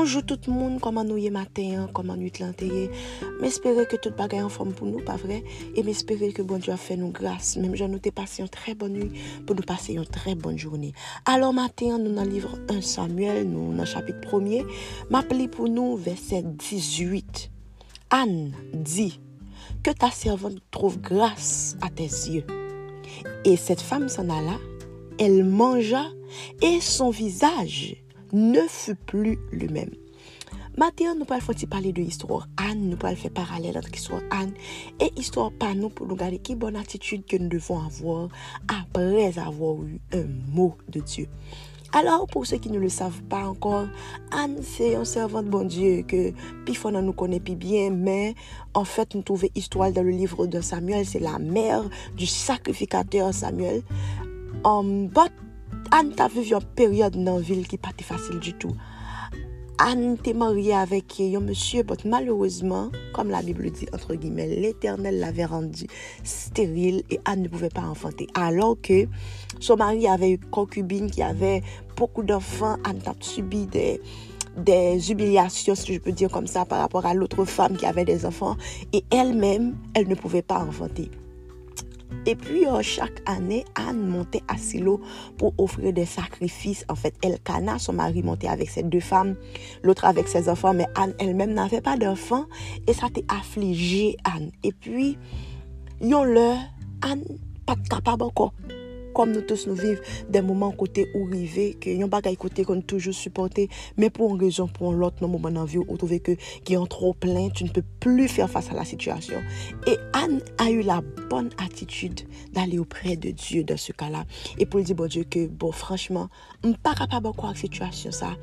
bonjou tout moun, koman nou ye maten, koman nou it lanteye. M'espere ke tout bagay an form pou nou, pa vre, e m'espere ke bon Diyo a fe nou gras. Mem jan nou te pase yon tre bon nou, pou nou pase yon tre bon jouni. Alors maten, nou nan livre 1 Samuel, nou nan chapit premier, m'apli pou nou verset 18. Anne di, ke ta servante trouve gras a te zye. E set fam san ala, el manja, e son vizaj, ne fut plus lui-même. Maintenant, nous allons faire parler de l'histoire Anne, nous allons faire parallèle entre l'histoire Anne et l'histoire par nous pour nous garder quelle bonne attitude que nous devons avoir après avoir eu un mot de Dieu. Alors, pour ceux qui ne le savent pas encore, Anne, c'est un servant de bon Dieu que Pifon nous connaît plus bien, mais en fait, nous trouvons histoire dans le livre de Samuel, c'est la mère du sacrificateur Samuel. Anne ta vive yon peryode nan vil ki pati fasil du tout. Anne te marye avek yon monsye, but malouzman, kom la Bible di, entre guimel, l'Eternel l'ave rendu steril, e Anne ne pouve pa enfante. Alors ke, son mari ave yon konkubine ki ave pokou d'enfant, Anne ta subi des humilyasyon, si je peux dire kom sa, par rapport a l'autre femme ki ave des enfants, e el mem, el ne pouve pa enfante. Et puis, euh, chaque année, Anne montait à Silo pour offrir des sacrifices. En fait, Elkana, son mari, montait avec ses deux femmes, l'autre avec ses enfants, mais Anne elle-même n'avait pas d'enfants et ça t'a affligé Anne. Et puis, yon le, Anne, pas capable encore comme nous tous nous vivons des moments côté où river que yon bagay côté qu'on toujours supporté mais pour une raison pour l'autre dans moment dans vie où trouver que qui ont trop plein tu ne peux plus faire face à la situation. Et Anne a eu la bonne attitude d'aller auprès de Dieu dans ce cas-là. Et pour lui dire bon Dieu que bon franchement je pas capable de croire situation ça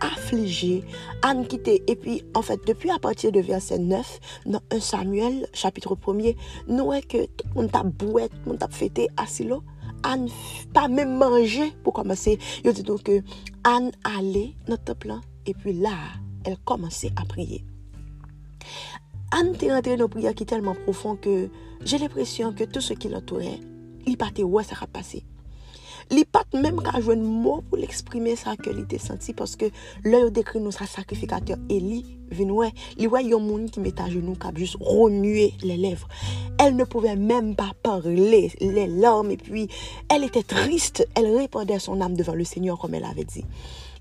affligé. Anne quitté et puis en fait depuis à partir de verset 9 dans 1 Samuel chapitre 1er nous voyons que monde t'a bouette monde t'a fêté à Silo Anne pas même manger pour commencer. Il dit donc que Anne allait dans le plan et puis là, elle commençait à prier. Anne était rentrée dans une prière qui est tellement profond que j'ai l'impression que tout ce qui l'entourait, il partait où ça va passer. Li pat menm ka jwen mou pou l'exprime sa ke li te senti Paske lè yo dekri nou sa sakrifikater E li vinwe Li wè yon moun ki meta genou kap jous remue le levre El ne pouve menm pa parle le lorme E puis el ete triste. El repande son am devan le seigneur kom el ave di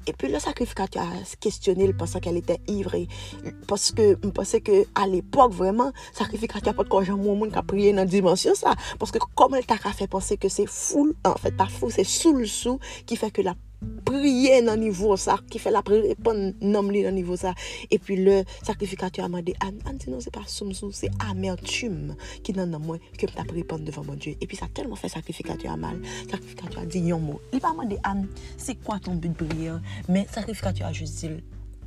Et puis le sacrificateur a questionné, il pensait qu'elle était ivre. Parce que je pensais qu'à l'époque, vraiment, sacrificateur pas de quoi mon monde qui a prié dans la dimension ça. Parce que comme elle t'a fait penser que c'est fou, en fait, pas fou, c'est sous le sous qui fait que la priye nan nivou sa, ki fe la prepon nom li nan nivou sa, e pi le sakrifikatyo a mande, an, an ti nou se pa soum sou, se amertume ki nan nan mwen, ke mta prepon devan mon die, e pi sa telman fe sakrifikatyo a mal, sakrifikatyo a di yon mou, li pa mande, an, se kwa ton but priye, men sakrifikatyo a just zil,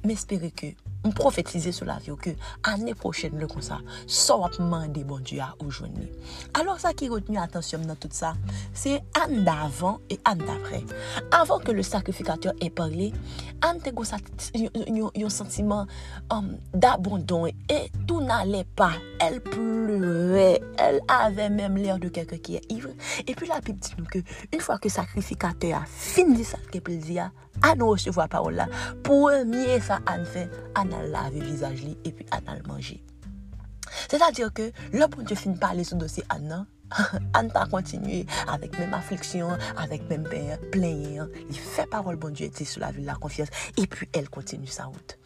m'espere ke, m profetize sou la vyo ke ane prochen le kon sa, so ap mande bon Diyo a oujouni. Alors sa ki retenu atensyon nan tout sa, se ane davan e ane dapre. Avan ke le sakrifikater e parli, ane te go yon sentiman d'abondon e tou nale pa, el pleure, el ave de keke ki e ivre, e pi la pi pti nou ke, un fwa ke sakrifikater a fin di sa ke ple di a, ane ou la, pou sa lave visaj li, epi an al manje. Se ta dire ke, le bon Dieu fin pale sou dosi an nan, an ta kontinue, avek men afliksyon, avek men plenye, li fe parol bon Dieu eti sou la vil la konfians, epi el kontinu sa out.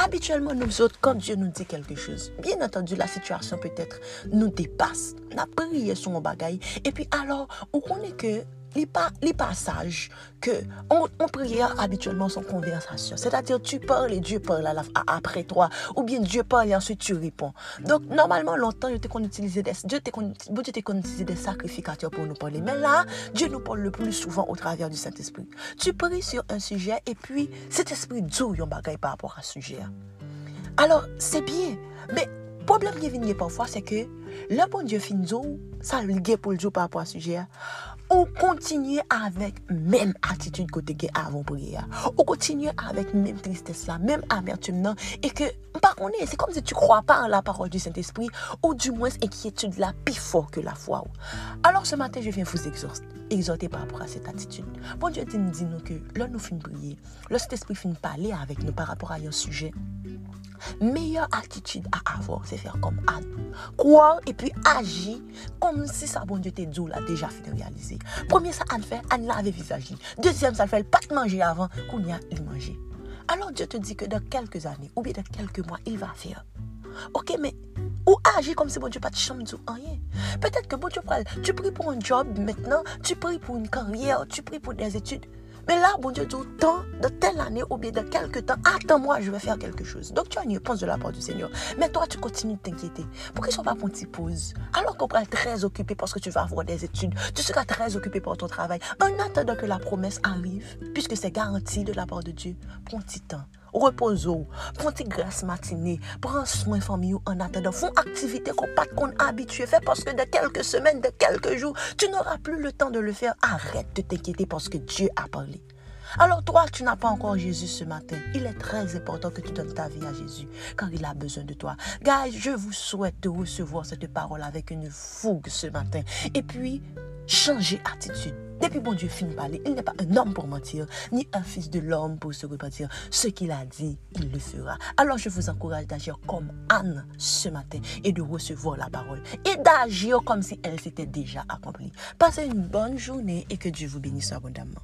Habituellement, nou zot, kon Dieu nou di kelke chouz, bien entendu, la situasyon peut-etre nou depasse, na priye sou mou bagay, epi alor, ou konen ke, li pa, li pa saj ke on, on prière habituellement son conversation. C'est-à-dire tu parles et Dieu parle la, après toi ou bien Dieu parle et ensuite tu réponds. Donc normalement longtemps t'ai qu'on utilisait des Dieu qu'on Dieu utilisait des sacrificateurs pour nous parler. Mais là, Dieu nous parle le plus souvent au travers du Saint-Esprit. Tu pries sur un sujet et puis cet esprit dit yon bagay par rapport à ce sujet. Alors, c'est bien, mais problème qui vient parfois c'est que le bon Dieu fin zou, sa ligè pou l'jou par rapport à sujet, ou kontinye avèk mèm attitude kote ge avon priye. Ou kontinye avèk mèm tristesse la, mèm amertume nan, e ke, mpa konè, se kom se tu kwa pa la parole du Saint-Esprit, ou du mwens enkyetude la pi fò ke la ou. Alors se matin, je vien fous exhorter par rapport à cette attitude. Bon Dieu te dit nou ke, lò nou fin priye, lò Saint-Esprit fin pale avèk nou par rapport a yon sujet, meilleure attitude à avoir, c'est faire comme Anne. Croire et puis agir comme si ça, bon Dieu, t'es dit là, déjà fait réaliser. Premier, ça, Anne fait, Anne lave visage. Deuxième, ça fait, pas de manger avant, qu'on y a, il manger. Alors Dieu te dit que dans quelques années, ou bien dans quelques mois, il va faire. Ok, mais ou agir comme si bon Dieu pas de chambre rien. Peut-être que bon Dieu, tu pries pour un job maintenant, tu pries pour une carrière, tu pries pour des études. Mais là, bon Dieu dit, temps, de telle année ou bien de quelques temps, attends-moi, je vais faire quelque chose. Donc tu as une réponse de la part du Seigneur. Mais toi, tu continues de t'inquiéter. Pourquoi tu ne pas pour une pause Alors qu'on être très occupé parce que tu vas avoir des études, tu seras très occupé par ton travail. En attendant que la promesse arrive, puisque c'est garanti de la part de Dieu, prends petit temps. Repose-vous, prends une grâce matinée, prends soin famille en attendant, font activité qu'on pas qu'on habitué faire parce que de quelques semaines, de quelques jours, tu n'auras plus le temps de le faire. Arrête de t'inquiéter parce que Dieu a parlé. Alors toi, tu n'as pas encore Jésus ce matin. Il est très important que tu donnes ta vie à Jésus car il a besoin de toi. Guys, je vous souhaite de recevoir cette parole avec une fougue ce matin. Et puis, changer attitude. Depuis bon Dieu finit parler, il n'est pas un homme pour mentir, ni un fils de l'homme pour se repentir. Ce qu'il a dit, il le fera. Alors je vous encourage d'agir comme Anne ce matin et de recevoir la parole et d'agir comme si elle s'était déjà accomplie. Passez une bonne journée et que Dieu vous bénisse abondamment.